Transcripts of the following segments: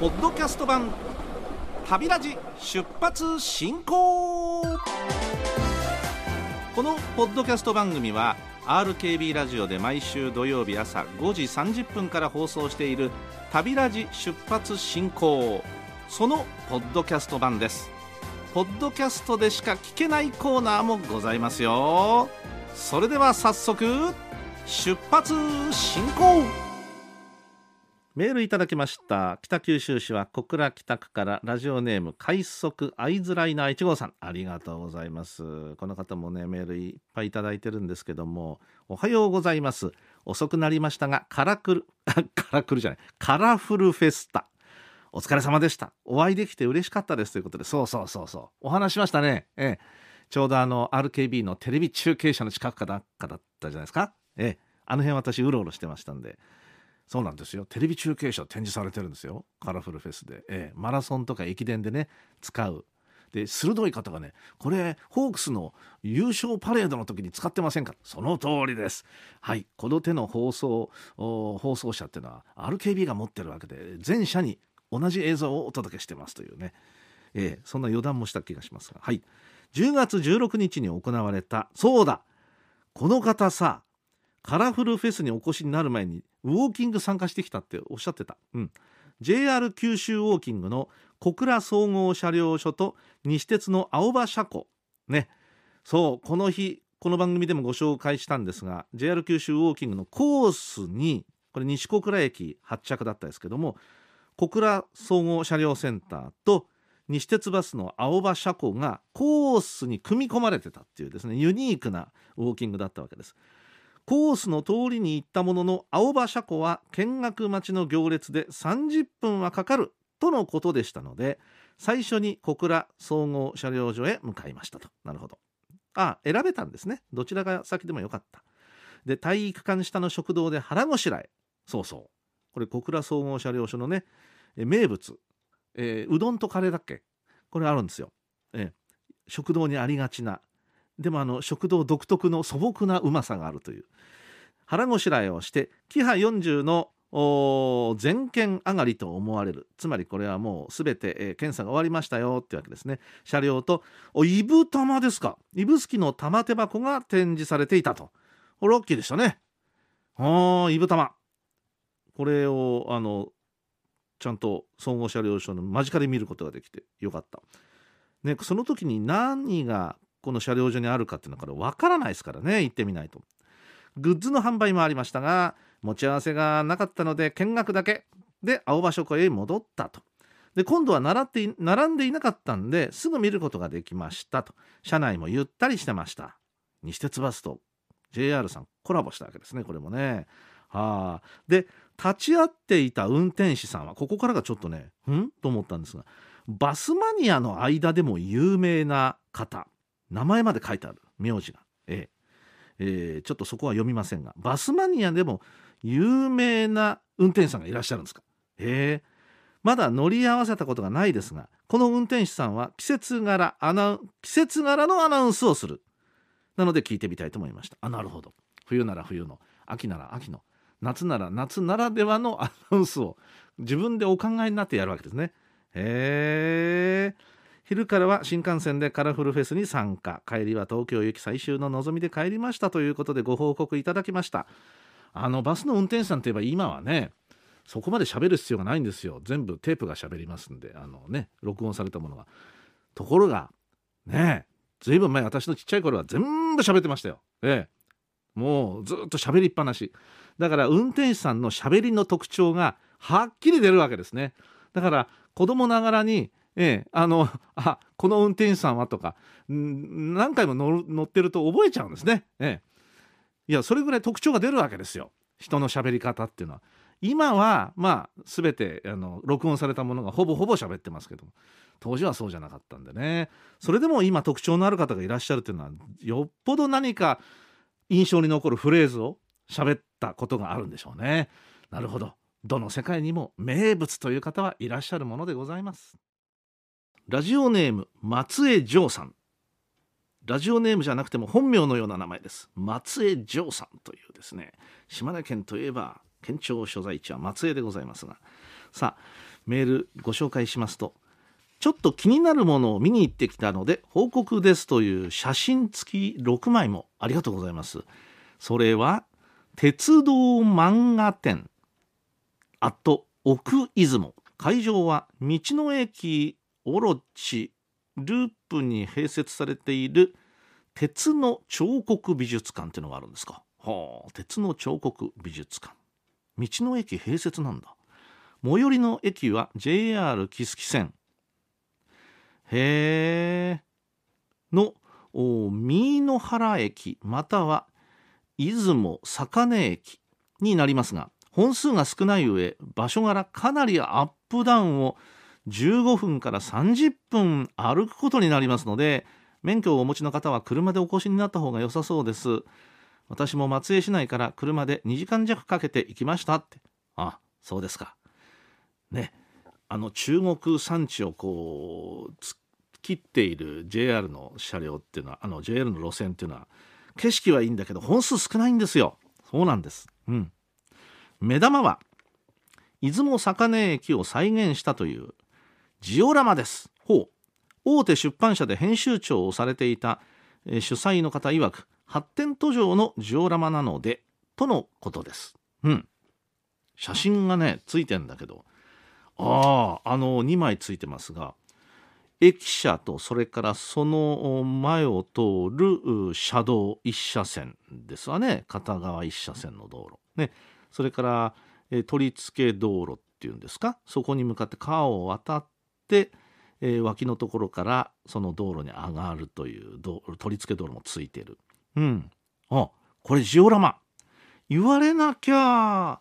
ポッドキャスト版旅ラジ出発進行このポッドキャスト番組は RKB ラジオで毎週土曜日朝5時30分から放送している旅ラジ出発進行。そのポッドキャスト版です。ポッドキャストでしか聞けないコーナーもございますよ。それでは早速出発進行。メールいただきました。北九州市は小倉北区からラジオネーム快速アイズライナー1号さん。ありがとうございます。この方もねメールいっぱいいただいてるんですけどもおはようございます。遅くなりましたがカラクル カラクルじゃない。カラフルフェスタ。お疲れ様でした。お会いできて嬉しかったです。ということでそうそうそうそう。お話しましたね。ええ。ちょうどあの RKB のテレビ中継車の近くかなんかだったじゃないですか。ええ。あの辺私うろうろしてましたんで。そうなんですよ。テレビ中継車展示されてるんですよ。カラフルフェスで、ええ、マラソンとか駅伝でね使う。で鋭い方がねこれホークスの優勝パレードの時に使ってませんか？その通りです。はい。この手の放送放送車っていうのは RKB が持ってるわけで全社に同じ映像をお届けしてますというね、ええ、そんな予断もした気がしますが。はい。10月16日に行われたそうだ。この方さカラフルフェスにお越しになる前にウォーキング参加してきたっておっしゃってた、うん、JR 九州ウォーキングの小倉総合車両所と西鉄の青葉車庫。ね。そうこの日この番組でもご紹介したんですが JR 九州ウォーキングのコースにこれ西小倉駅発着だったですけども小倉総合車両センターと西鉄バスの青葉車庫がコースに組み込まれてたっていうですねユニークなウォーキングだったわけです。コースの通りに行ったものの青葉車庫は見学待ちの行列で30分はかかるとのことでしたので最初に小倉総合車両所へ向かいましたと。なるほど。あ選べたんですね。どちらが先でもよかった。で体育館下の食堂で腹ごしらえ。そうそう。これ小倉総合車両所のね名物、えー、うどんとカレーだっけ？これあるんですよ、えー、食堂にありがちなでもあの食堂独特の素朴なうまさがあるという。腹ごしらえをしてキハ40の全県上がりと思われる。つまりこれはもう全て、えー、検査が終わりましたよってわけですね。車両とおイブ玉ですか。指宿の玉手箱が展示されていたと。ラッキーでしたね。あイブ玉。これをあのちゃんと総合車両所の間近で見ることができてよかった。ね、その時に何がこの車両所にあるかっていうのはこれ分からないですからね。行ってみないと。グッズの販売もありましたが持ち合わせがなかったので見学だけ。で青葉書庫へ戻ったと。で今度は習って並んでいなかったんですぐ見ることができましたと。車内もゆったりしてました。西鉄バスと JR さんコラボしたわけですねこれもね。はあ。で立ち会っていた運転手さんはここからがちょっとねん？と思ったんですがバスマニアの間でも有名な方。名前まで書いてある名字が、ええ。えー、ちょっとそこは読みませんが。バスマニアでも有名な運転手さんがいらっしゃるんですか？ええ。まだ乗り合わせたことがないですがこの運転手さんは季節柄アナ季節柄のアナウンスをする。なので聞いてみたいと思いました。あなるほど。冬なら冬の秋なら秋の夏なら夏ならではのアナウンスを自分でお考えになってやるわけですね。へえ。昼からは新幹線でカラフルフェスに参加。帰りは東京行き最終の望みで帰りましたということでご報告いただきました。あのバスの運転手さんといえば今はねそこまで喋る必要がないんですよ。全部テープが喋りますんで。あのね録音されたものがところがねずいぶん前私のちっちゃい頃は全部喋ってましたよ。ええ。もうずっと喋りっぱなし。だから運転手さんの喋りの特徴がはっきり出るわけですね。だから子供ながらにええ、あのあこの運転手さんはとか何回も乗ってると覚えちゃうんですね。ええ、いやそれぐらい特徴が出るわけですよ人の喋り方っていうのは。今はまあ全てあの録音されたものがほぼほぼ喋ってますけども当時はそうじゃなかったんでねそれでも今特徴のある方がいらっしゃるっていうのはよっぽど何か印象に残るフレーズを喋ったことがあるんでしょうね。なるほどどの世界にも名物という方はいらっしゃるものでございます。ラジオネーム松江城さん。ラジオネームじゃなくても本名のような名前です。松江城さんというですね。島根県といえば県庁所在地は松江でございますが。さあメールご紹介しますとちょっと気になるものを見に行ってきたので報告ですという写真付き6枚もありがとうございます。それは鉄道漫画展アット奥出雲。会場は道の駅オロチループに併設されている鉄の彫刻美術館っていうのがあるんですか？はあ鉄の彫刻美術館。道の駅併設なんだ。最寄りの駅は JR 木次線。へえ。の三井野原駅または出雲坂根駅になりますが本数が少ない上場所柄かなりアップダウンを15分から30分歩くことになりますので免許をお持ちの方は車でお越しになった方が良さそうです。私も松江市内から車で2時間弱かけて行きましたって。あそうですか。ねあの中国山地をこう突っ切っている JR の車両っていうのはあの JR の路線っていうのは景色はいいんだけど本数少ないんですよ。そうなんです。うん。目玉は出雲坂根駅を再現したというジオラマです。ほう。大手出版社で編集長をされていた、主催の方曰く発展途上のジオラマなのでとのことです。うん。写真がねついてんだけど。あああの2枚ついてますが駅舎とそれからその前を通る車道1車線ですわね。片側1車線の道路。ね。それから、取り付け道路っていうんですか？そこに向かって川を渡って、えー、脇のところからその道路に上がるという取り付け道路もついてる。うん。あこれジオラマ。言われなきゃ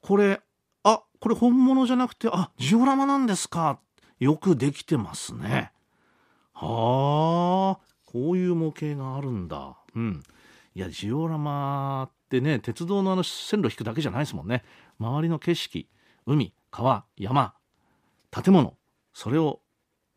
これあこれ本物じゃなくてあジオラマなんですか。よくできてますね。はあこういう模型があるんだ。うん。いやジオラマってね鉄道のあの線路引くだけじゃないですもんね。周りの景色海川山建物。それを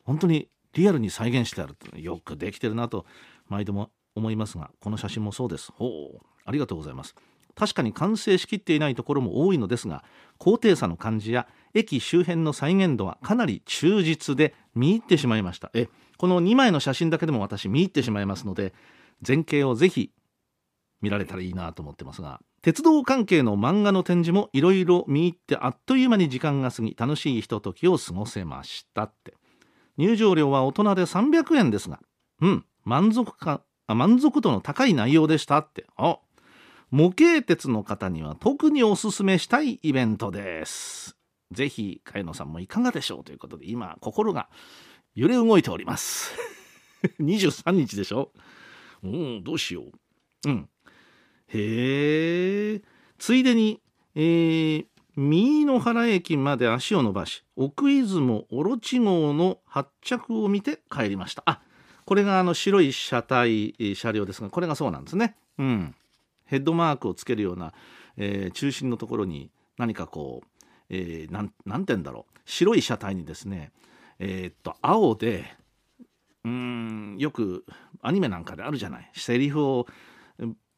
本当にリアルに再現してあるってよくできてるなと毎度も思いますがこの写真もそうです。ほうありがとうございます。確かに完成しきっていないところも多いのですが高低差の感じや駅周辺の再現度はかなり忠実で見入ってしまいました。えこの2枚の写真だけでも私見入ってしまいますので前景をぜひ見られたらいいなと思ってますが鉄道関係の漫画の展示もいろいろ見入ってあっという間に時間が過ぎ楽しいひとときを過ごせましたって。入場料は大人で300円ですがうん満足感満足度の高い内容でしたって。あ模型鉄の方には特におすすめしたいイベントです。ぜひ茅野さんもいかがでしょうということで今心が揺れ動いております。23日でしょ？うんどうしよう。うん。へえついでに、えー、三井野原駅まで足を伸ばし奥出雲オロチ号の発着を見て帰りました。あこれがあの白い車体車両ですがこれがそうなんですね。うん。ヘッドマークをつけるような、えー、中心のところに何かこう、えー、なんなんて言うんだろう。白い車体にですねえー、っと青でうんよくアニメなんかであるじゃない。セリフを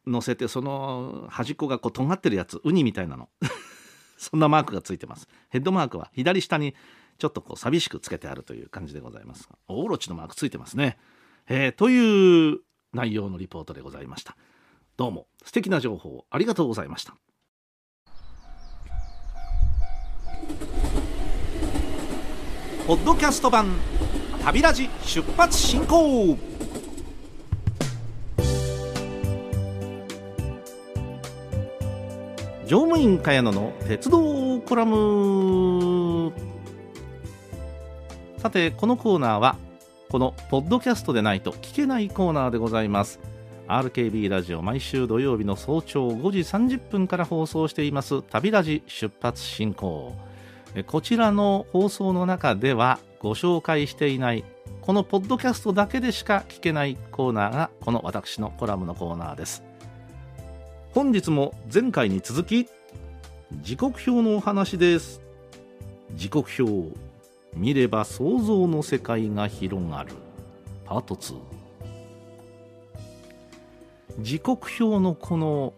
乗せてその端っこがこう尖ってるやつウニみたいなの。そんなマークがついてます。ヘッドマークは左下にちょっとこう寂しくつけてあるという感じでございます。がオロチのマークついてますね、えー、という内容のリポートでございました。どうも素敵な情報ありがとうございました。ポッドキャスト版旅ラジ出発進行。乗務員茅野の鉄道コラム。さてこのコーナーはこのポッドキャストでないと聞けないコーナーでございます。RKB ラジオ毎週土曜日の早朝5時30分から放送しています。旅ラジ出発進行。こちらの放送の中ではご紹介していないこのポッドキャストだけでしか聞けないコーナーがこの私のコラムのコーナーです。本日も前回に続き時刻表のお話です。時刻表見れば想像の世界が広がる。パート2時刻表のこの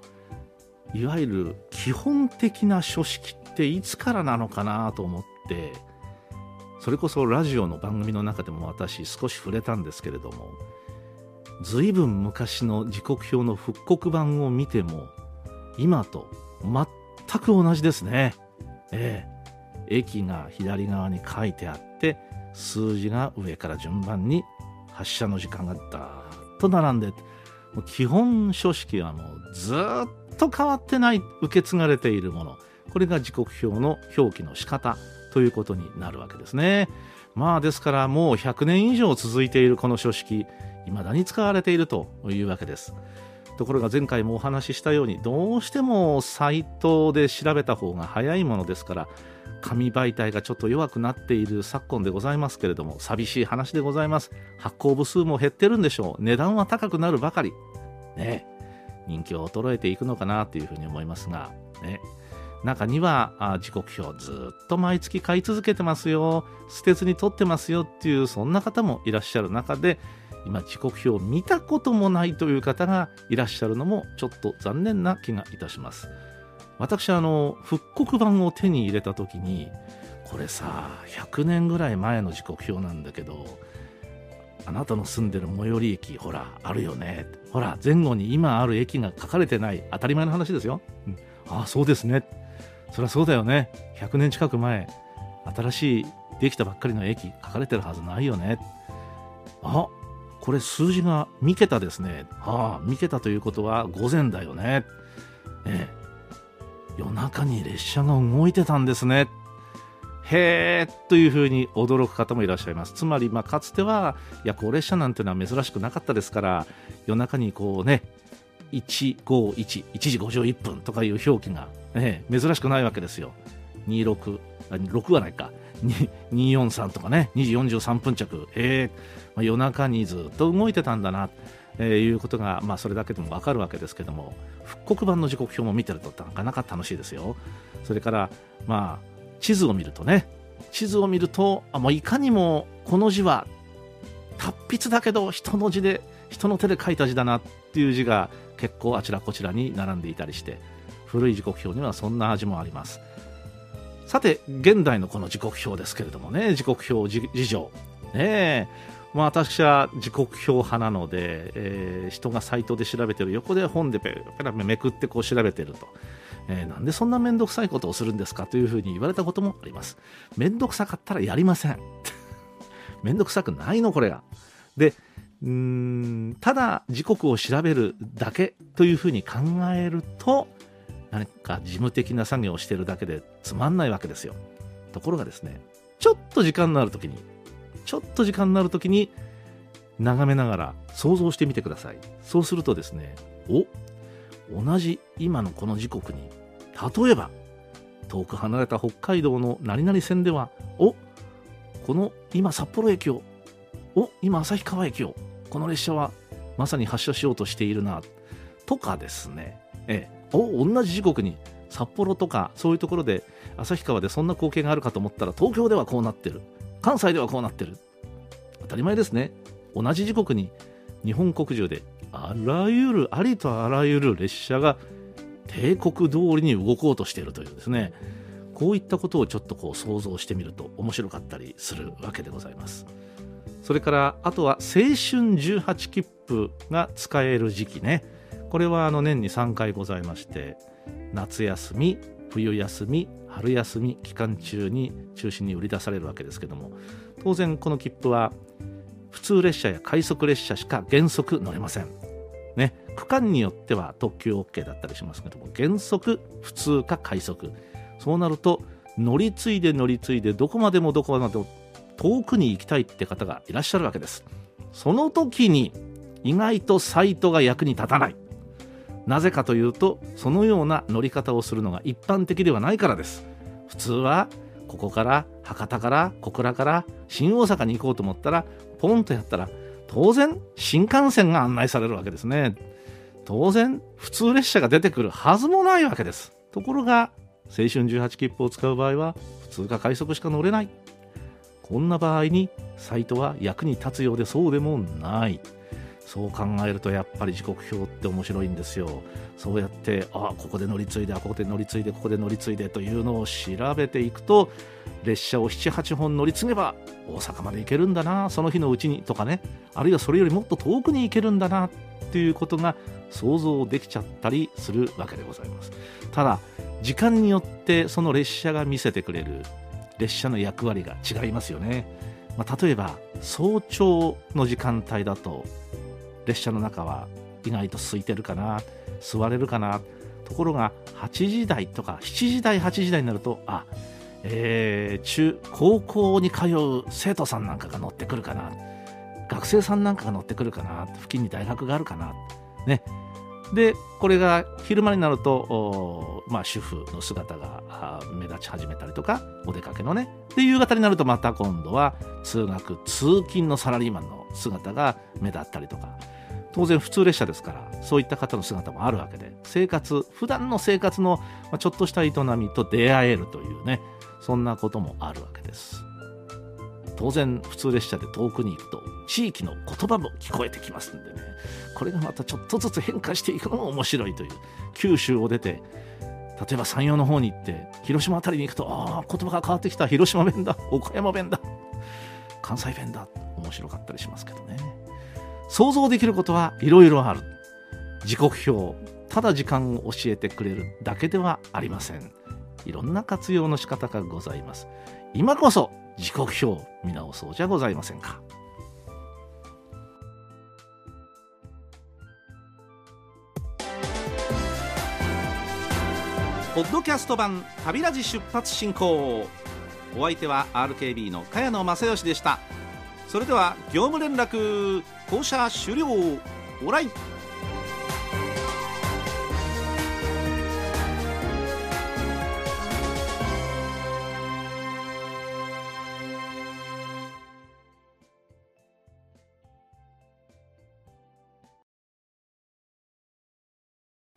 いわゆる基本的な書式っていつからなのかなと思っってそれこそラジオの番組の中でも私少し触れたんですけれども随分昔の時刻表の復刻版を見ても今と全く同じですね。ええ、駅が左側に書いてあって数字が上から順番に発車の時間がダーッと並んで基本書式はもうずっと変わってない受け継がれているものこれが時刻表の表記の仕方ということになるわけですね。まあですからもう100年以上続いているこの書式未だに使われているというわけです。ところが前回もお話ししたようにどうしてもサイトで調べた方が早いものですから紙媒体がちょっと弱くなっている昨今でございますけれども寂しい話でございます。発行部数も減ってるんでしょう。値段は高くなるばかり。ね。人気は衰えていくのかなというふうに思いますが。ね。中には時刻表ずっと毎月買い続けてますよ。捨てずに取ってますよっていうそんな方もいらっしゃる中で今時刻表を見たこともないという方がいらっしゃるのもちょっと残念な気がいたします。私あの復刻版を手に入れた時にこれさ100年ぐらい前の時刻表なんだけどあなたの住んでる最寄り駅ほらあるよね。ほら前後に今ある駅が書かれてない当たり前の話ですよ、うん、ああそうですね。そりゃそうだよね。100年近く前新しいできたばっかりの駅書かれてるはずないよね。あこれ数字が3桁ですね。はあ、3桁ということは午前だよね。ええ、夜中に列車が動いてたんですね。へーというふうに驚く方もいらっしゃいます。つまり、まあ、かつては夜行列車なんていうのは珍しくなかったですから、夜中にこうね、151、1時51分とかいう表記が、ね、珍しくないわけですよ。26、6はないか。243とかね、2時43分着。えーまあ、夜中にずっと動いてたんだな、えー、いうことが、まあ、それだけでも分かるわけですけども復刻版の時刻表も見てるとなかなか楽しいですよそれから、まあ、地図を見るとね地図を見るとあもういかにもこの字は達筆だけど人の字で人の手で書いた字だなっていう字が結構あちらこちらに並んでいたりして古い時刻表にはそんな味もありますさて現代のこの時刻表ですけれどもね時刻表事情。ねえ。まあ、私は時刻表派なので、えー、人がサイトで調べてる。横で本でペラペラめくってこう調べてると、えー、なんでそんな面倒くさいことをするんですかというふうに言われたこともあります。面倒くさかったらやりません。面倒くさくないのこれが。でうんただ時刻を調べるだけというふうに考えると何か事務的な作業をしてるだけでつまんないわけですよ。ところがですねちょっと時間のある時にちょっと時間になる時に眺めながら想像してみてください。そうするとですねお同じ今のこの時刻に例えば遠く離れた北海道の何々線ではおこの今札幌駅をお今旭川駅をこの列車はまさに発車しようとしているなとかですねええ。お同じ時刻に札幌とかそういうところで旭川でそんな光景があるかと思ったら東京ではこうなってる。関西ではこうなってる。当たり前ですね。同じ時刻に日本国中であらゆるありとあらゆる列車が帝国通りに動こうとしているというですね。こういったことをちょっとこう想像してみると面白かったりするわけでございます。それからあとは青春18切符が使える時期ね。これはあの年に3回ございまして夏休み冬休み春休み期間中に中心に売り出されるわけですけども当然この切符は普通列車や快速列車しか原則乗れません、ね、区間によっては特急 OK だったりしますけども原則普通か快速。そうなると乗り継いで乗り継いでどこまでもどこまでも遠くに行きたいって方がいらっしゃるわけです。その時に意外とサイトが役に立たない。なぜかというとそのような乗り方をするのが一般的ではないからです。普通はここから博多から小倉から新大阪に行こうと思ったらポンとやったら当然新幹線が案内されるわけですね。当然普通列車が出てくるはずもないわけです。ところが青春18切符を使う場合は普通か快速しか乗れない。こんな場合にサイトは役に立つようでそうでもない。そう考えるとやっぱり時刻表って面白いんですよ。そうやってあここで乗り継いでここで乗り継いでここで乗り継いでというのを調べていくと列車を78本乗り継げば大阪まで行けるんだなその日のうちにとかね。あるいはそれよりもっと遠くに行けるんだなっていうことが想像できちゃったりするわけでございます。ただ時間によってその列車が見せてくれる列車の役割が違いますよね、まあ、例えば早朝の時間帯だと列車の中は意外と空いてるかな座れるかなところが8時台とか7時台8時台になるとあえー、中高校に通う生徒さんなんかが乗ってくるかな学生さんなんかが乗ってくるかな付近に大学があるかなね。でこれが昼間になると、まあ、主婦の姿が目立ち始めたりとかお出かけのね。で夕方になるとまた今度は通学通勤のサラリーマンの姿が目立ったりとか。当然普通列車ですからそういった方の姿もあるわけで生活普段の生活のちょっとした営みと出会えるというねそんなこともあるわけです。当然普通列車で遠くに行くと地域の言葉も聞こえてきますんでね。これがまたちょっとずつ変化していくのも面白いという九州を出て例えば山陽の方に行って広島辺りに行くとああ言葉が変わってきた。広島弁だ。岡山弁だ。関西弁だ。面白かったりしますけどね。想像できることはいろいろある。時刻表ただ時間を教えてくれるだけではありません。いろんな活用の仕方がございます。今こそ時刻表見直そうじゃございませんか。ポッドキャスト版旅ラジ出発進行。お相手は RKB の茅野正義でした。それでは業務連絡降車終了。オライ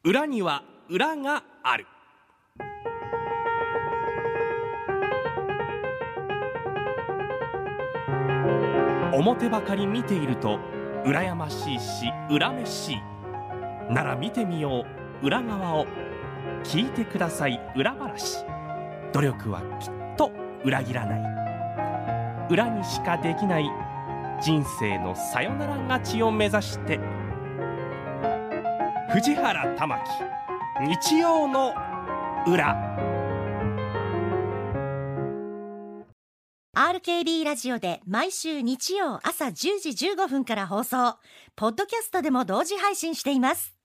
裏には裏がある。表ばかり見ていると羨ましいし恨めしい。なら見てみよう。裏側を聞いてください。裏話。努力はきっと裏切らない。裏にしかできない。人生のさよなら勝ちを目指して。藤原玉木。日曜の裏。RKB ラジオで毎週日曜朝10時15分から放送。ポッドキャストでも同時配信しています。